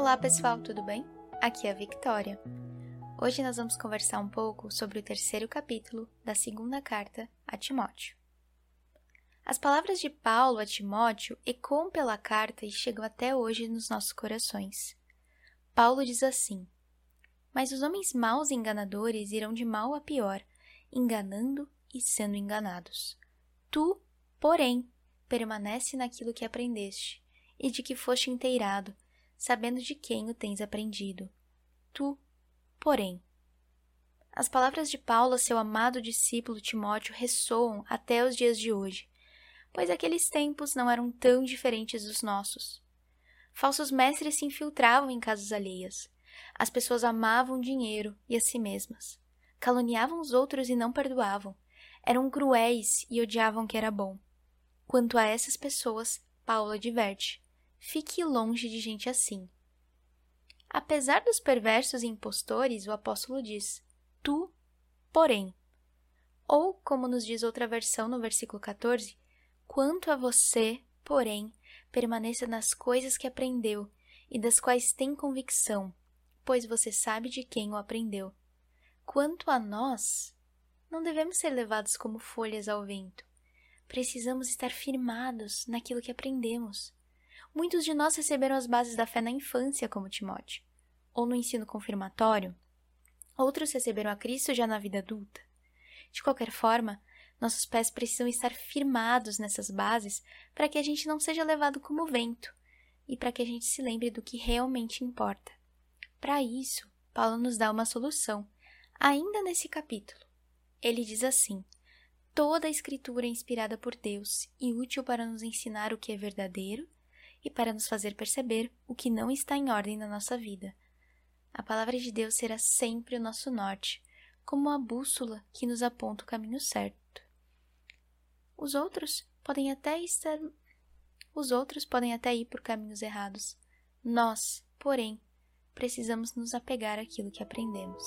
Olá pessoal, tudo bem? Aqui é a Victoria. Hoje nós vamos conversar um pouco sobre o terceiro capítulo da segunda carta a Timóteo. As palavras de Paulo a Timóteo ecoam pela carta e chegam até hoje nos nossos corações. Paulo diz assim: Mas os homens maus e enganadores irão de mal a pior, enganando e sendo enganados. Tu, porém, permanece naquilo que aprendeste e de que foste inteirado, sabendo de quem o tens aprendido. Tu, porém. As palavras de Paulo seu amado discípulo Timóteo ressoam até os dias de hoje, pois aqueles tempos não eram tão diferentes dos nossos. Falsos mestres se infiltravam em casas alheias. As pessoas amavam dinheiro e a si mesmas. Caluniavam os outros e não perdoavam. Eram cruéis e odiavam o que era bom. Quanto a essas pessoas, Paulo adverte: Fique longe de gente assim. Apesar dos perversos e impostores, o apóstolo diz: Tu, porém. Ou, como nos diz outra versão no versículo 14, quanto a você, porém, permaneça nas coisas que aprendeu e das quais tem convicção, pois você sabe de quem o aprendeu. Quanto a nós, não devemos ser levados como folhas ao vento. Precisamos estar firmados naquilo que aprendemos. Muitos de nós receberam as bases da fé na infância, como Timóteo, ou no ensino confirmatório. Outros receberam a Cristo já na vida adulta. De qualquer forma, nossos pés precisam estar firmados nessas bases para que a gente não seja levado como vento e para que a gente se lembre do que realmente importa. Para isso, Paulo nos dá uma solução, ainda nesse capítulo. Ele diz assim: Toda a Escritura é inspirada por Deus e útil para nos ensinar o que é verdadeiro e para nos fazer perceber o que não está em ordem na nossa vida. A palavra de Deus será sempre o nosso norte, como a bússola que nos aponta o caminho certo. Os outros podem até estar os outros podem até ir por caminhos errados. Nós, porém, precisamos nos apegar àquilo que aprendemos.